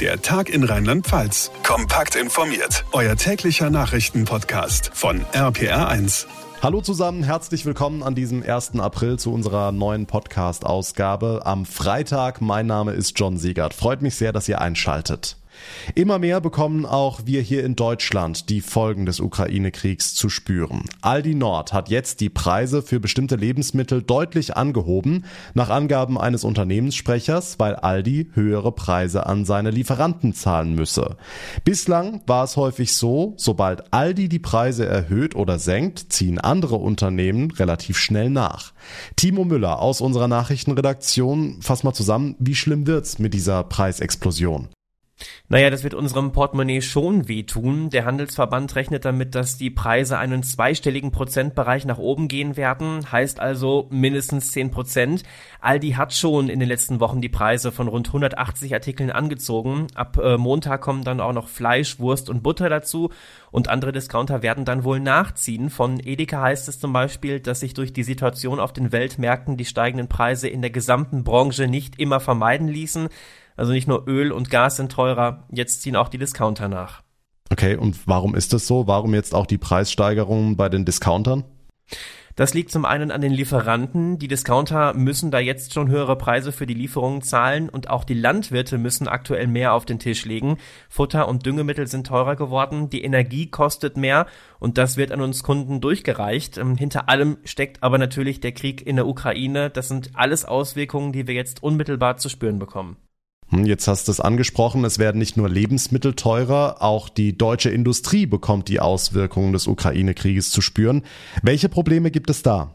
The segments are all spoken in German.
Der Tag in Rheinland-Pfalz. Kompakt informiert. Euer täglicher Nachrichtenpodcast von RPR1. Hallo zusammen, herzlich willkommen an diesem 1. April zu unserer neuen Podcast-Ausgabe am Freitag. Mein Name ist John Siegert. Freut mich sehr, dass ihr einschaltet. Immer mehr bekommen auch wir hier in Deutschland die Folgen des Ukraine-Kriegs zu spüren. Aldi Nord hat jetzt die Preise für bestimmte Lebensmittel deutlich angehoben, nach Angaben eines Unternehmenssprechers, weil Aldi höhere Preise an seine Lieferanten zahlen müsse. Bislang war es häufig so, sobald Aldi die Preise erhöht oder senkt, ziehen andere Unternehmen relativ schnell nach. Timo Müller aus unserer Nachrichtenredaktion, fass mal zusammen, wie schlimm wird's mit dieser Preisexplosion? Naja, das wird unserem Portemonnaie schon wehtun. Der Handelsverband rechnet damit, dass die Preise einen zweistelligen Prozentbereich nach oben gehen werden, heißt also mindestens 10 Prozent. Aldi hat schon in den letzten Wochen die Preise von rund 180 Artikeln angezogen. Ab äh, Montag kommen dann auch noch Fleisch, Wurst und Butter dazu und andere Discounter werden dann wohl nachziehen. Von Edeka heißt es zum Beispiel, dass sich durch die Situation auf den Weltmärkten die steigenden Preise in der gesamten Branche nicht immer vermeiden ließen. Also nicht nur Öl und Gas sind teurer, jetzt ziehen auch die Discounter nach. Okay, und warum ist das so? Warum jetzt auch die Preissteigerungen bei den Discountern? Das liegt zum einen an den Lieferanten. Die Discounter müssen da jetzt schon höhere Preise für die Lieferungen zahlen und auch die Landwirte müssen aktuell mehr auf den Tisch legen. Futter und Düngemittel sind teurer geworden, die Energie kostet mehr und das wird an uns Kunden durchgereicht. Ähm, hinter allem steckt aber natürlich der Krieg in der Ukraine. Das sind alles Auswirkungen, die wir jetzt unmittelbar zu spüren bekommen. Hm, jetzt hast du es angesprochen, es werden nicht nur Lebensmittel teurer, auch die deutsche Industrie bekommt die Auswirkungen des Ukraine-Krieges zu spüren. Welche Probleme gibt es da?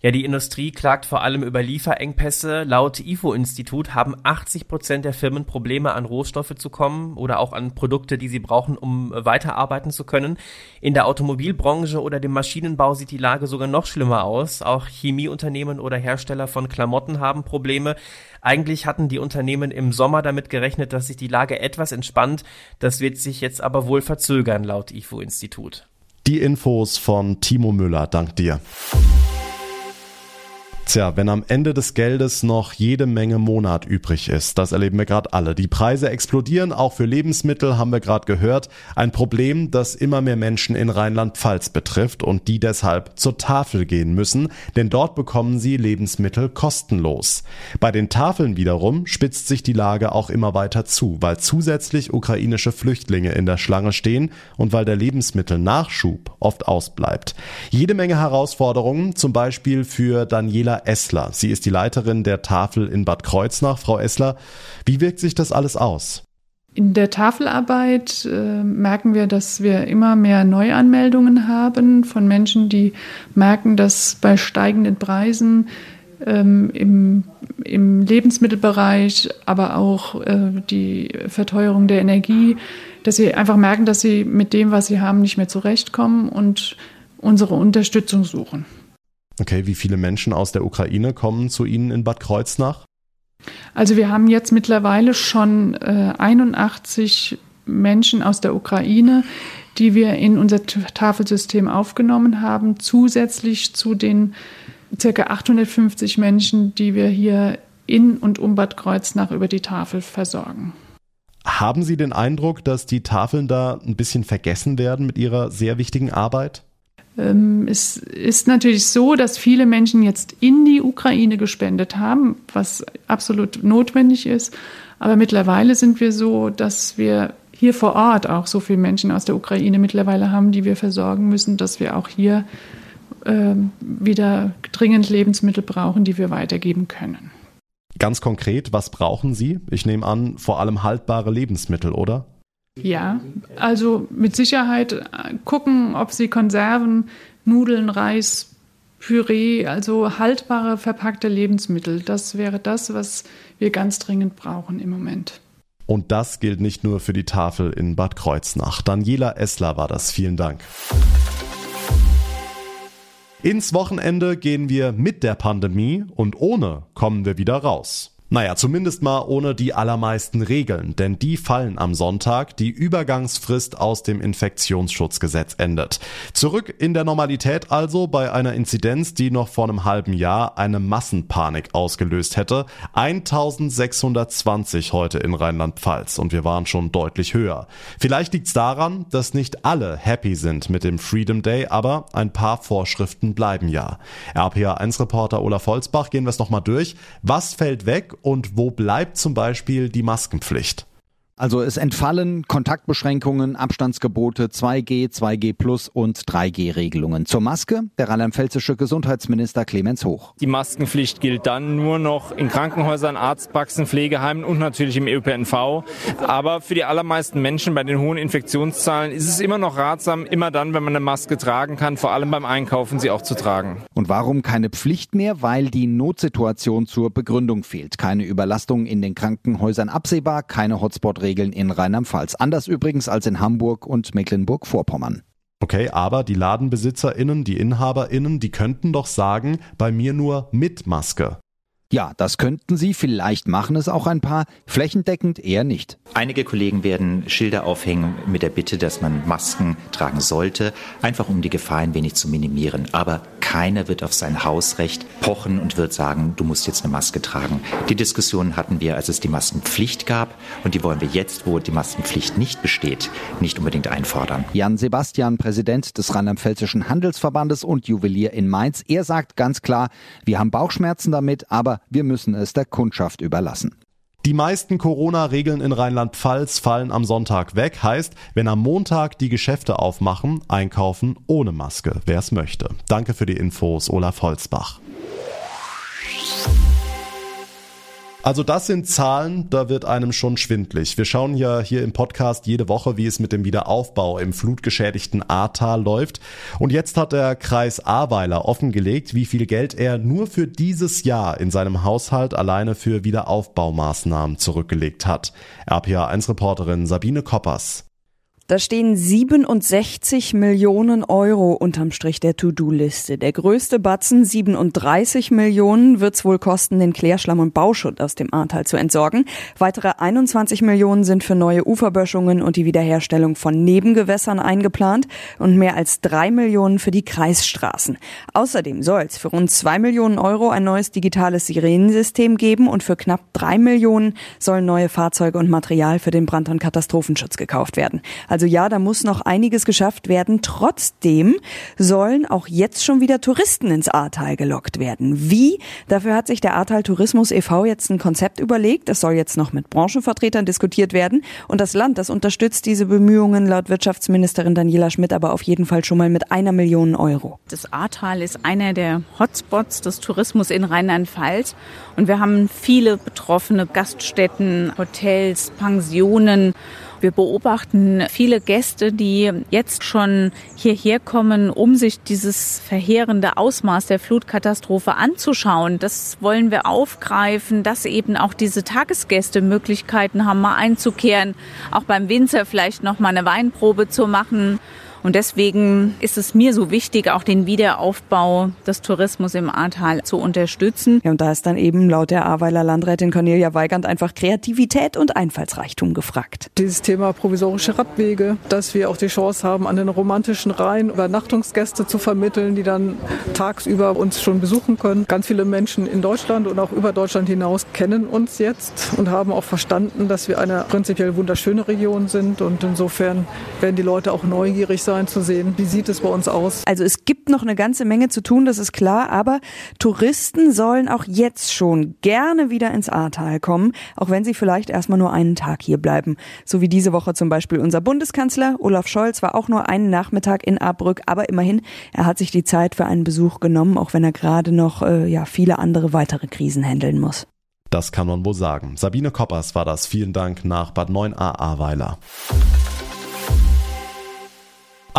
Ja, die Industrie klagt vor allem über Lieferengpässe. Laut IFO-Institut haben 80 Prozent der Firmen Probleme, an Rohstoffe zu kommen oder auch an Produkte, die sie brauchen, um weiterarbeiten zu können. In der Automobilbranche oder dem Maschinenbau sieht die Lage sogar noch schlimmer aus. Auch Chemieunternehmen oder Hersteller von Klamotten haben Probleme. Eigentlich hatten die Unternehmen im Sommer damit gerechnet, dass sich die Lage etwas entspannt. Das wird sich jetzt aber wohl verzögern, laut IFO-Institut. Die Infos von Timo Müller. Dank dir. Tja, wenn am Ende des Geldes noch jede Menge Monat übrig ist, das erleben wir gerade alle. Die Preise explodieren, auch für Lebensmittel haben wir gerade gehört. Ein Problem, das immer mehr Menschen in Rheinland-Pfalz betrifft und die deshalb zur Tafel gehen müssen, denn dort bekommen sie Lebensmittel kostenlos. Bei den Tafeln wiederum spitzt sich die Lage auch immer weiter zu, weil zusätzlich ukrainische Flüchtlinge in der Schlange stehen und weil der Lebensmittelnachschub oft ausbleibt. Jede Menge Herausforderungen, zum Beispiel für Daniela Essler. Sie ist die Leiterin der Tafel in Bad Kreuznach. Frau Essler, wie wirkt sich das alles aus? In der Tafelarbeit äh, merken wir, dass wir immer mehr Neuanmeldungen haben von Menschen, die merken, dass bei steigenden Preisen ähm, im, im, Lebensmittelbereich, aber auch äh, die Verteuerung der Energie, dass sie einfach merken, dass sie mit dem, was sie haben, nicht mehr zurechtkommen und unsere Unterstützung suchen. Okay, wie viele Menschen aus der Ukraine kommen zu Ihnen in Bad Kreuznach? Also wir haben jetzt mittlerweile schon äh, 81 Menschen aus der Ukraine, die wir in unser Tafelsystem aufgenommen haben, zusätzlich zu den ca. 850 Menschen, die wir hier in und um Bad Kreuznach über die Tafel versorgen. Haben Sie den Eindruck, dass die Tafeln da ein bisschen vergessen werden mit ihrer sehr wichtigen Arbeit? Ähm, es ist natürlich so, dass viele Menschen jetzt in die Ukraine gespendet haben, was absolut notwendig ist. Aber mittlerweile sind wir so, dass wir hier vor Ort auch so viele Menschen aus der Ukraine mittlerweile haben, die wir versorgen müssen, dass wir auch hier äh, wieder dringend Lebensmittel brauchen, die wir weitergeben können. Ganz konkret, was brauchen Sie? Ich nehme an, vor allem haltbare Lebensmittel, oder? Ja, also mit Sicherheit äh, gucken, ob sie Konserven, Nudeln, Reis, Püree, also haltbare verpackte Lebensmittel, das wäre das, was wir ganz dringend brauchen im Moment. Und das gilt nicht nur für die Tafel in Bad Kreuznach. Daniela Essler war das. Vielen Dank. Ins Wochenende gehen wir mit der Pandemie und ohne kommen wir wieder raus. Naja, zumindest mal ohne die allermeisten Regeln, denn die fallen am Sonntag. Die Übergangsfrist aus dem Infektionsschutzgesetz endet. Zurück in der Normalität also bei einer Inzidenz, die noch vor einem halben Jahr eine Massenpanik ausgelöst hätte. 1620 heute in Rheinland-Pfalz und wir waren schon deutlich höher. Vielleicht liegt's daran, dass nicht alle happy sind mit dem Freedom Day, aber ein paar Vorschriften bleiben ja. RPA1-Reporter Olaf Holzbach, gehen wir es nochmal durch. Was fällt weg und wo bleibt zum Beispiel die Maskenpflicht? Also es entfallen Kontaktbeschränkungen, Abstandsgebote, 2G, 2G Plus und 3G-Regelungen. Zur Maske der rheinland-pfälzische Gesundheitsminister Clemens Hoch. Die Maskenpflicht gilt dann nur noch in Krankenhäusern, Arztpraxen, Pflegeheimen und natürlich im ÖPNV. Aber für die allermeisten Menschen bei den hohen Infektionszahlen ist es immer noch ratsam, immer dann, wenn man eine Maske tragen kann, vor allem beim Einkaufen sie auch zu tragen. Und warum keine Pflicht mehr? Weil die Notsituation zur Begründung fehlt. Keine Überlastung in den Krankenhäusern absehbar, keine Hotspot-Regelungen Regeln in Rheinland-Pfalz. Anders übrigens als in Hamburg und Mecklenburg-Vorpommern. Okay, aber die LadenbesitzerInnen, die InhaberInnen, die könnten doch sagen, bei mir nur mit Maske. Ja, das könnten sie, vielleicht machen es auch ein paar, flächendeckend eher nicht. Einige Kollegen werden Schilder aufhängen mit der Bitte, dass man Masken tragen sollte, einfach um die Gefahr ein wenig zu minimieren. Aber keiner wird auf sein Hausrecht pochen und wird sagen, du musst jetzt eine Maske tragen. Die Diskussion hatten wir, als es die Maskenpflicht gab und die wollen wir jetzt, wo die Maskenpflicht nicht besteht, nicht unbedingt einfordern. Jan Sebastian, Präsident des Rheinland-Pfälzischen Handelsverbandes und Juwelier in Mainz, er sagt ganz klar, wir haben Bauchschmerzen damit, aber wir müssen es der Kundschaft überlassen. Die meisten Corona-Regeln in Rheinland-Pfalz fallen am Sonntag weg. Heißt, wenn am Montag die Geschäfte aufmachen, einkaufen ohne Maske, wer es möchte. Danke für die Infos, Olaf Holzbach. Also das sind Zahlen, da wird einem schon schwindlig. Wir schauen ja hier im Podcast jede Woche, wie es mit dem Wiederaufbau im flutgeschädigten Ahrtal läuft. Und jetzt hat der Kreis Ahrweiler offengelegt, wie viel Geld er nur für dieses Jahr in seinem Haushalt alleine für Wiederaufbaumaßnahmen zurückgelegt hat. RPA1-Reporterin Sabine Koppers. Da stehen 67 Millionen Euro unterm Strich der To-Do-Liste. Der größte Batzen, 37 Millionen, wird's wohl kosten, den Klärschlamm und Bauschutt aus dem Ahrtal zu entsorgen. Weitere 21 Millionen sind für neue Uferböschungen und die Wiederherstellung von Nebengewässern eingeplant und mehr als drei Millionen für die Kreisstraßen. Außerdem soll's für rund zwei Millionen Euro ein neues digitales Sirenensystem geben und für knapp drei Millionen sollen neue Fahrzeuge und Material für den Brand- und Katastrophenschutz gekauft werden. Also ja, da muss noch einiges geschafft werden. Trotzdem sollen auch jetzt schon wieder Touristen ins Ahrtal gelockt werden. Wie? Dafür hat sich der Ahrtal Tourismus e.V. jetzt ein Konzept überlegt. Es soll jetzt noch mit Branchenvertretern diskutiert werden. Und das Land, das unterstützt diese Bemühungen laut Wirtschaftsministerin Daniela Schmidt aber auf jeden Fall schon mal mit einer Million Euro. Das Ahrtal ist einer der Hotspots des Tourismus in Rheinland-Pfalz. Und wir haben viele betroffene Gaststätten, Hotels, Pensionen. Wir beobachten viele Gäste, die jetzt schon hierher kommen, um sich dieses verheerende Ausmaß der Flutkatastrophe anzuschauen. Das wollen wir aufgreifen, dass eben auch diese Tagesgäste Möglichkeiten haben, mal einzukehren, auch beim Winzer vielleicht noch mal eine Weinprobe zu machen. Und deswegen ist es mir so wichtig, auch den Wiederaufbau des Tourismus im Ahrtal zu unterstützen. Ja, und da ist dann eben laut der Ahrweiler Landrätin Cornelia Weigand einfach Kreativität und Einfallsreichtum gefragt. Dieses Thema provisorische Radwege, dass wir auch die Chance haben, an den romantischen Rhein Übernachtungsgäste zu vermitteln, die dann tagsüber uns schon besuchen können. Ganz viele Menschen in Deutschland und auch über Deutschland hinaus kennen uns jetzt und haben auch verstanden, dass wir eine prinzipiell wunderschöne Region sind. Und insofern werden die Leute auch neugierig sein zu sehen, wie sieht es bei uns aus. Also es gibt noch eine ganze Menge zu tun, das ist klar, aber Touristen sollen auch jetzt schon gerne wieder ins Ahrtal kommen, auch wenn sie vielleicht erstmal nur einen Tag hier bleiben. So wie diese Woche zum Beispiel unser Bundeskanzler Olaf Scholz war auch nur einen Nachmittag in Ahrbrück, aber immerhin, er hat sich die Zeit für einen Besuch genommen, auch wenn er gerade noch äh, ja viele andere weitere Krisen handeln muss. Das kann man wohl sagen. Sabine Koppers war das. Vielen Dank nach Bad 9a Ahrweiler.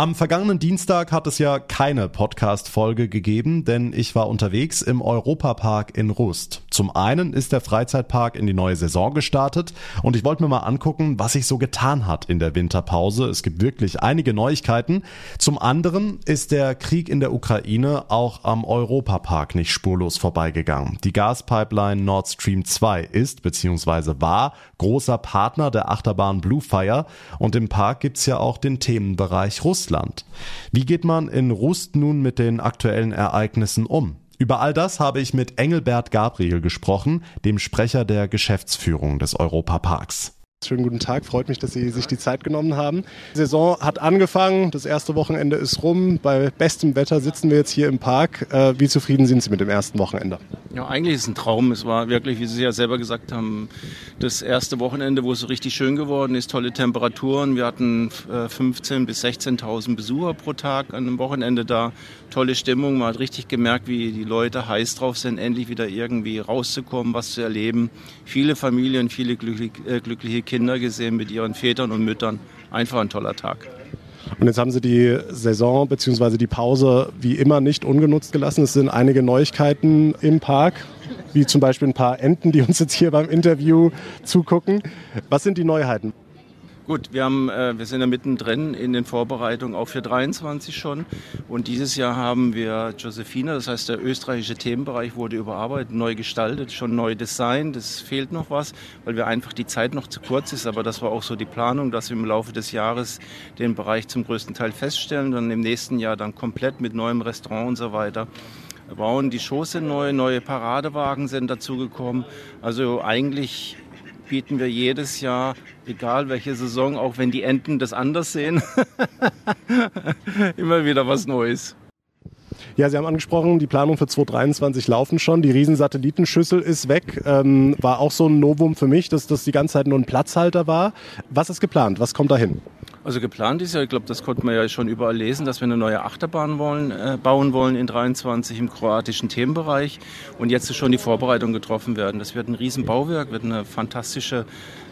Am vergangenen Dienstag hat es ja keine Podcast-Folge gegeben, denn ich war unterwegs im Europapark in Rust. Zum einen ist der Freizeitpark in die neue Saison gestartet und ich wollte mir mal angucken, was sich so getan hat in der Winterpause. Es gibt wirklich einige Neuigkeiten. Zum anderen ist der Krieg in der Ukraine auch am Europapark nicht spurlos vorbeigegangen. Die Gaspipeline Nord Stream 2 ist bzw. war großer Partner der Achterbahn Bluefire und im Park gibt's ja auch den Themenbereich Russland. Russland. Wie geht man in Rust nun mit den aktuellen Ereignissen um? Über all das habe ich mit Engelbert Gabriel gesprochen, dem Sprecher der Geschäftsführung des Europaparks. Schönen guten Tag, freut mich, dass Sie sich die Zeit genommen haben. Die Saison hat angefangen, das erste Wochenende ist rum. Bei bestem Wetter sitzen wir jetzt hier im Park. Äh, wie zufrieden sind Sie mit dem ersten Wochenende? Ja, eigentlich ist es ein Traum. Es war wirklich, wie Sie ja selber gesagt haben, das erste Wochenende, wo es so richtig schön geworden ist, tolle Temperaturen. Wir hatten 15.000 äh, bis 16.000 Besucher pro Tag an einem Wochenende da. Tolle Stimmung. Man hat richtig gemerkt, wie die Leute heiß drauf sind, endlich wieder irgendwie rauszukommen, was zu erleben. Viele Familien, viele äh, glückliche Kinder gesehen mit ihren Vätern und Müttern. Einfach ein toller Tag. Und jetzt haben Sie die Saison bzw. die Pause wie immer nicht ungenutzt gelassen. Es sind einige Neuigkeiten im Park, wie zum Beispiel ein paar Enten, die uns jetzt hier beim Interview zugucken. Was sind die Neuheiten? Gut, wir, haben, äh, wir sind ja mittendrin in den Vorbereitungen auch für 23 schon. Und dieses Jahr haben wir Josephina, das heißt der österreichische Themenbereich wurde überarbeitet, neu gestaltet, schon neu designt. Es fehlt noch was, weil wir einfach die Zeit noch zu kurz ist. Aber das war auch so die Planung, dass wir im Laufe des Jahres den Bereich zum größten Teil feststellen, dann im nächsten Jahr dann komplett mit neuem Restaurant und so weiter bauen. Die Shows sind neu, neue Paradewagen sind dazugekommen. Also eigentlich bieten wir jedes Jahr, egal welche Saison, auch wenn die Enten das anders sehen, immer wieder was Neues. Ja, Sie haben angesprochen, die Planung für 2023 laufen schon. Die Riesensatellitenschüssel ist weg. Ähm, war auch so ein Novum für mich, dass das die ganze Zeit nur ein Platzhalter war. Was ist geplant? Was kommt dahin? Also geplant ist ja, ich glaube, das konnte man ja schon überall lesen, dass wir eine neue Achterbahn wollen, äh, bauen wollen in 23 im kroatischen Themenbereich. Und jetzt ist schon die Vorbereitung getroffen werden. Das wird ein Riesenbauwerk, wird eine fantastische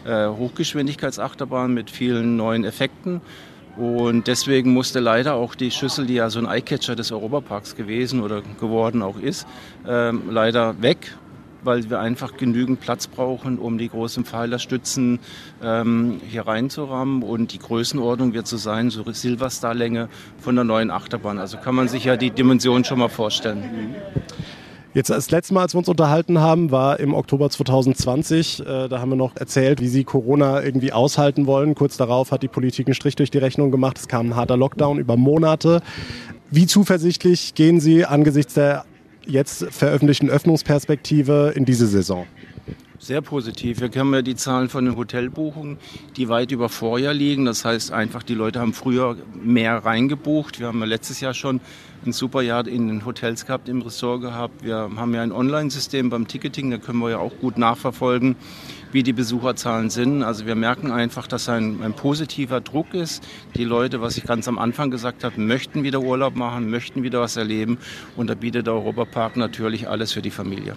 äh, Hochgeschwindigkeitsachterbahn mit vielen neuen Effekten. Und deswegen musste leider auch die Schüssel, die ja so ein Eyecatcher des Europaparks gewesen oder geworden auch ist, äh, leider weg weil wir einfach genügend Platz brauchen, um die großen Pfeilerstützen ähm, hier reinzurammen. Und die Größenordnung wird so sein, so Silverstar-Länge von der neuen Achterbahn. Also kann man sich ja die Dimension schon mal vorstellen. Jetzt das letzte Mal, als wir uns unterhalten haben, war im Oktober 2020. Äh, da haben wir noch erzählt, wie sie Corona irgendwie aushalten wollen. Kurz darauf hat die Politik einen Strich durch die Rechnung gemacht. Es kam ein harter Lockdown über Monate. Wie zuversichtlich gehen Sie angesichts der jetzt veröffentlichten Öffnungsperspektive in diese Saison? Sehr positiv. Wir haben ja die Zahlen von den Hotelbuchungen, die weit über Vorjahr liegen. Das heißt einfach, die Leute haben früher mehr reingebucht. Wir haben ja letztes Jahr schon ein super Jahr in den Hotels gehabt, im Ressort gehabt. Wir haben ja ein Online-System beim Ticketing, da können wir ja auch gut nachverfolgen, wie die Besucherzahlen sind. Also wir merken einfach, dass ein, ein positiver Druck ist. Die Leute, was ich ganz am Anfang gesagt habe, möchten wieder Urlaub machen, möchten wieder was erleben. Und da bietet der Europapark natürlich alles für die Familie.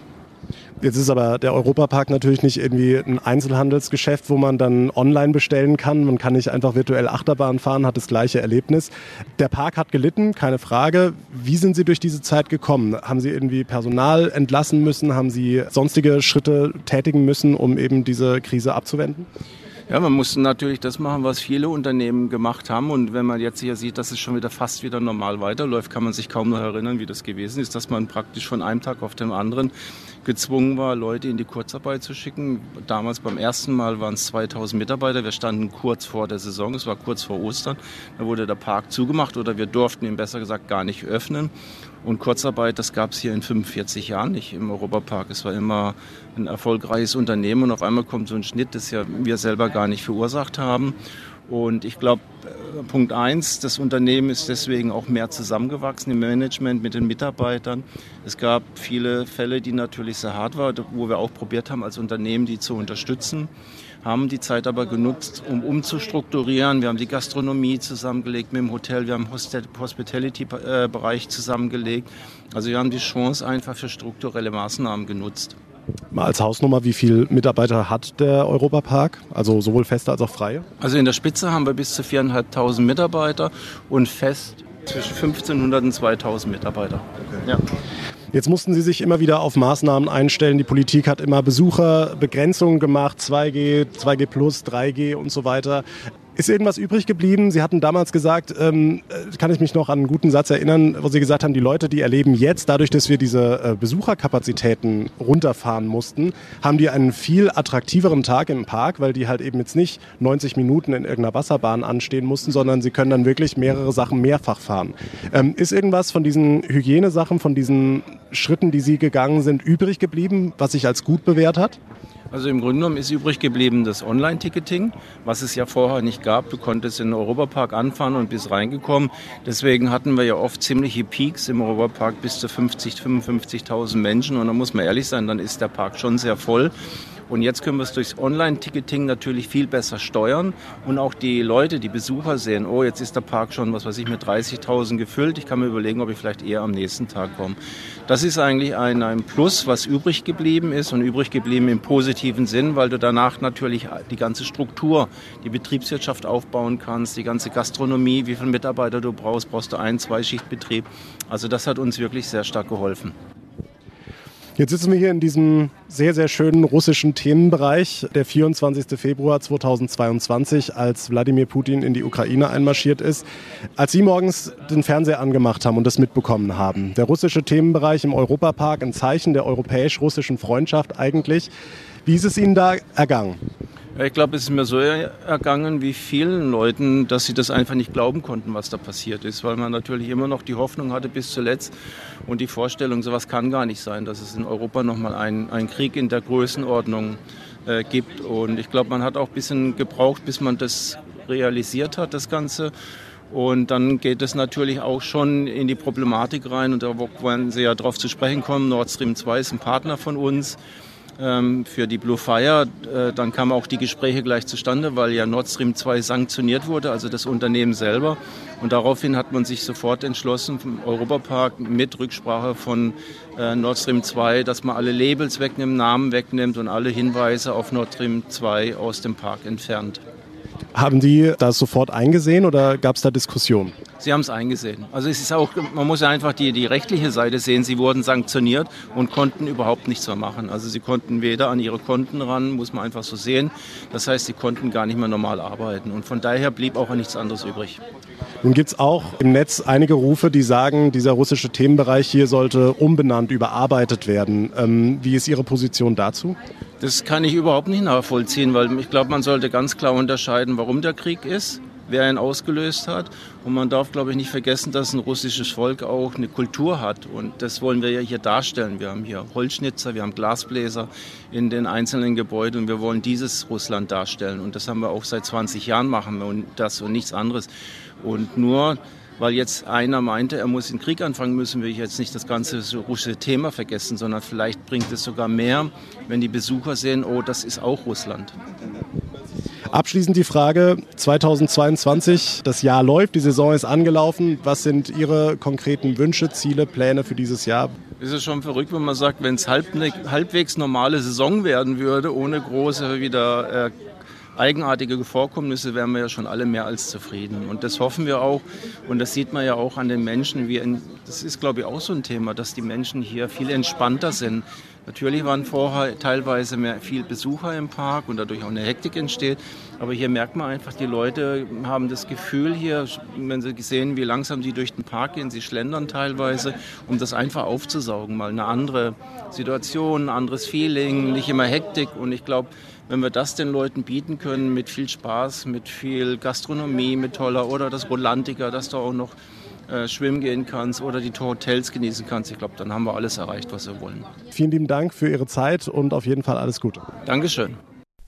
Jetzt ist aber der Europapark natürlich nicht irgendwie ein Einzelhandelsgeschäft, wo man dann online bestellen kann. Man kann nicht einfach virtuell Achterbahn fahren, hat das gleiche Erlebnis. Der Park hat gelitten, keine Frage. Wie sind Sie durch diese Zeit gekommen? Haben Sie irgendwie Personal entlassen müssen? Haben Sie sonstige Schritte tätigen müssen, um eben diese Krise abzuwenden? Ja, man muss natürlich das machen, was viele Unternehmen gemacht haben. Und wenn man jetzt hier sieht, dass es schon wieder fast wieder normal weiterläuft, kann man sich kaum noch erinnern, wie das gewesen ist, dass man praktisch von einem Tag auf den anderen gezwungen war, Leute in die Kurzarbeit zu schicken. Damals beim ersten Mal waren es 2000 Mitarbeiter. Wir standen kurz vor der Saison, es war kurz vor Ostern. Da wurde der Park zugemacht oder wir durften ihn besser gesagt gar nicht öffnen. Und Kurzarbeit, das gab es hier in 45 Jahren nicht im Europapark. Es war immer ein erfolgreiches Unternehmen und auf einmal kommt so ein Schnitt, das ja wir selber gar nicht verursacht haben. Und ich glaube, äh, Punkt eins, das Unternehmen ist deswegen auch mehr zusammengewachsen im Management mit den Mitarbeitern. Es gab viele Fälle, die natürlich sehr hart waren, wo wir auch probiert haben, als Unternehmen die zu unterstützen haben die Zeit aber genutzt, um umzustrukturieren. Wir haben die Gastronomie zusammengelegt mit dem Hotel, wir haben den Hospitality-Bereich zusammengelegt. Also wir haben die Chance einfach für strukturelle Maßnahmen genutzt. Mal als Hausnummer, wie viele Mitarbeiter hat der Europapark? Also sowohl feste als auch freie? Also in der Spitze haben wir bis zu 4.500 Mitarbeiter und fest zwischen 1.500 und 2.000 Mitarbeiter. Okay. Ja. Jetzt mussten Sie sich immer wieder auf Maßnahmen einstellen. Die Politik hat immer Besucherbegrenzungen gemacht, 2G, 2G plus, 3G und so weiter. Ist irgendwas übrig geblieben? Sie hatten damals gesagt, ähm, äh, kann ich mich noch an einen guten Satz erinnern, wo Sie gesagt haben, die Leute, die erleben jetzt, dadurch, dass wir diese äh, Besucherkapazitäten runterfahren mussten, haben die einen viel attraktiveren Tag im Park, weil die halt eben jetzt nicht 90 Minuten in irgendeiner Wasserbahn anstehen mussten, sondern sie können dann wirklich mehrere Sachen mehrfach fahren. Ähm, ist irgendwas von diesen Hygienesachen, von diesen Schritten, die Sie gegangen sind, übrig geblieben, was sich als gut bewährt hat? Also im Grunde genommen ist übrig geblieben das Online-Ticketing, was es ja vorher nicht gab. Du konntest in den Europapark anfahren und bist reingekommen. Deswegen hatten wir ja oft ziemliche Peaks im Europapark bis zu 50, 55.000 Menschen. Und da muss man ehrlich sein, dann ist der Park schon sehr voll. Und jetzt können wir es durchs Online-Ticketing natürlich viel besser steuern und auch die Leute, die Besucher sehen, oh, jetzt ist der Park schon, was weiß ich, mit 30.000 gefüllt. Ich kann mir überlegen, ob ich vielleicht eher am nächsten Tag komme. Das ist eigentlich ein, ein Plus, was übrig geblieben ist und übrig geblieben im positiven Sinn, weil du danach natürlich die ganze Struktur, die Betriebswirtschaft aufbauen kannst, die ganze Gastronomie, wie viele Mitarbeiter du brauchst, brauchst du ein, zwei Schichtbetrieb. Also das hat uns wirklich sehr stark geholfen. Jetzt sitzen wir hier in diesem sehr, sehr schönen russischen Themenbereich. Der 24. Februar 2022, als Wladimir Putin in die Ukraine einmarschiert ist. Als Sie morgens den Fernseher angemacht haben und das mitbekommen haben, der russische Themenbereich im Europapark, ein Zeichen der europäisch-russischen Freundschaft eigentlich. Wie ist es Ihnen da ergangen? Ich glaube, es ist mir so ergangen wie vielen Leuten, dass sie das einfach nicht glauben konnten, was da passiert ist, weil man natürlich immer noch die Hoffnung hatte bis zuletzt und die Vorstellung, sowas kann gar nicht sein, dass es in Europa nochmal einen, einen Krieg in der Größenordnung äh, gibt. Und ich glaube, man hat auch ein bisschen gebraucht, bis man das realisiert hat, das Ganze. Und dann geht es natürlich auch schon in die Problematik rein und da wollen Sie ja darauf zu sprechen kommen. Nord Stream 2 ist ein Partner von uns für die Blue Fire. Äh, dann kamen auch die Gespräche gleich zustande, weil ja Nord Stream 2 sanktioniert wurde, also das Unternehmen selber. Und daraufhin hat man sich sofort entschlossen, vom Europapark mit Rücksprache von äh, Nord Stream 2, dass man alle Labels wegnimmt, Namen wegnimmt und alle Hinweise auf Nord Stream 2 aus dem Park entfernt. Haben die das sofort eingesehen oder gab es da Diskussionen? Sie haben es eingesehen. Also es ist auch, man muss ja einfach die, die rechtliche Seite sehen. Sie wurden sanktioniert und konnten überhaupt nichts mehr machen. Also sie konnten weder an ihre Konten ran, muss man einfach so sehen. Das heißt, sie konnten gar nicht mehr normal arbeiten. Und von daher blieb auch nichts anderes übrig. Nun gibt es auch im Netz einige Rufe, die sagen, dieser russische Themenbereich hier sollte umbenannt, überarbeitet werden. Ähm, wie ist Ihre Position dazu? Das kann ich überhaupt nicht nachvollziehen, weil ich glaube, man sollte ganz klar unterscheiden, warum der Krieg ist wer ihn ausgelöst hat. Und man darf, glaube ich, nicht vergessen, dass ein russisches Volk auch eine Kultur hat. Und das wollen wir ja hier darstellen. Wir haben hier Holzschnitzer, wir haben Glasbläser in den einzelnen Gebäuden und wir wollen dieses Russland darstellen. Und das haben wir auch seit 20 Jahren machen wir und das und nichts anderes. Und nur weil jetzt einer meinte, er muss den Krieg anfangen, müssen wir jetzt nicht das ganze russische Thema vergessen, sondern vielleicht bringt es sogar mehr, wenn die Besucher sehen, oh, das ist auch Russland. Abschließend die Frage 2022, das Jahr läuft, die Saison ist angelaufen. Was sind Ihre konkreten Wünsche, Ziele, Pläne für dieses Jahr? Es ist schon verrückt, wenn man sagt, wenn es halb, halbwegs normale Saison werden würde, ohne große wieder äh, eigenartige Vorkommnisse, wären wir ja schon alle mehr als zufrieden. Und das hoffen wir auch. Und das sieht man ja auch an den Menschen. Wie in, das ist, glaube ich, auch so ein Thema, dass die Menschen hier viel entspannter sind. Natürlich waren vorher teilweise mehr viel Besucher im Park und dadurch auch eine Hektik entsteht. Aber hier merkt man einfach, die Leute haben das Gefühl hier, wenn sie sehen, wie langsam sie durch den Park gehen, sie schlendern teilweise, um das einfach aufzusaugen, mal eine andere Situation, ein anderes Feeling, nicht immer Hektik. Und ich glaube, wenn wir das den Leuten bieten können, mit viel Spaß, mit viel Gastronomie, mit toller oder das Rolantiker, dass du auch noch äh, schwimmen gehen kannst oder die Hotels genießen kannst, ich glaube, dann haben wir alles erreicht, was wir wollen. Vielen lieben Dank für Ihre Zeit und auf jeden Fall alles Gute. Dankeschön.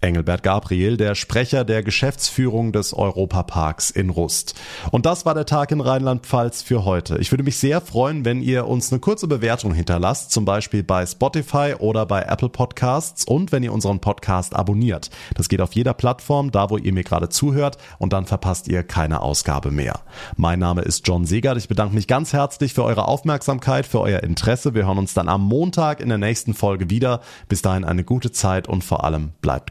Engelbert Gabriel, der Sprecher der Geschäftsführung des Europaparks in Rust. Und das war der Tag in Rheinland-Pfalz für heute. Ich würde mich sehr freuen, wenn ihr uns eine kurze Bewertung hinterlasst, zum Beispiel bei Spotify oder bei Apple Podcasts und wenn ihr unseren Podcast abonniert. Das geht auf jeder Plattform, da wo ihr mir gerade zuhört und dann verpasst ihr keine Ausgabe mehr. Mein Name ist John Segert. Ich bedanke mich ganz herzlich für eure Aufmerksamkeit, für euer Interesse. Wir hören uns dann am Montag in der nächsten Folge wieder. Bis dahin eine gute Zeit und vor allem bleibt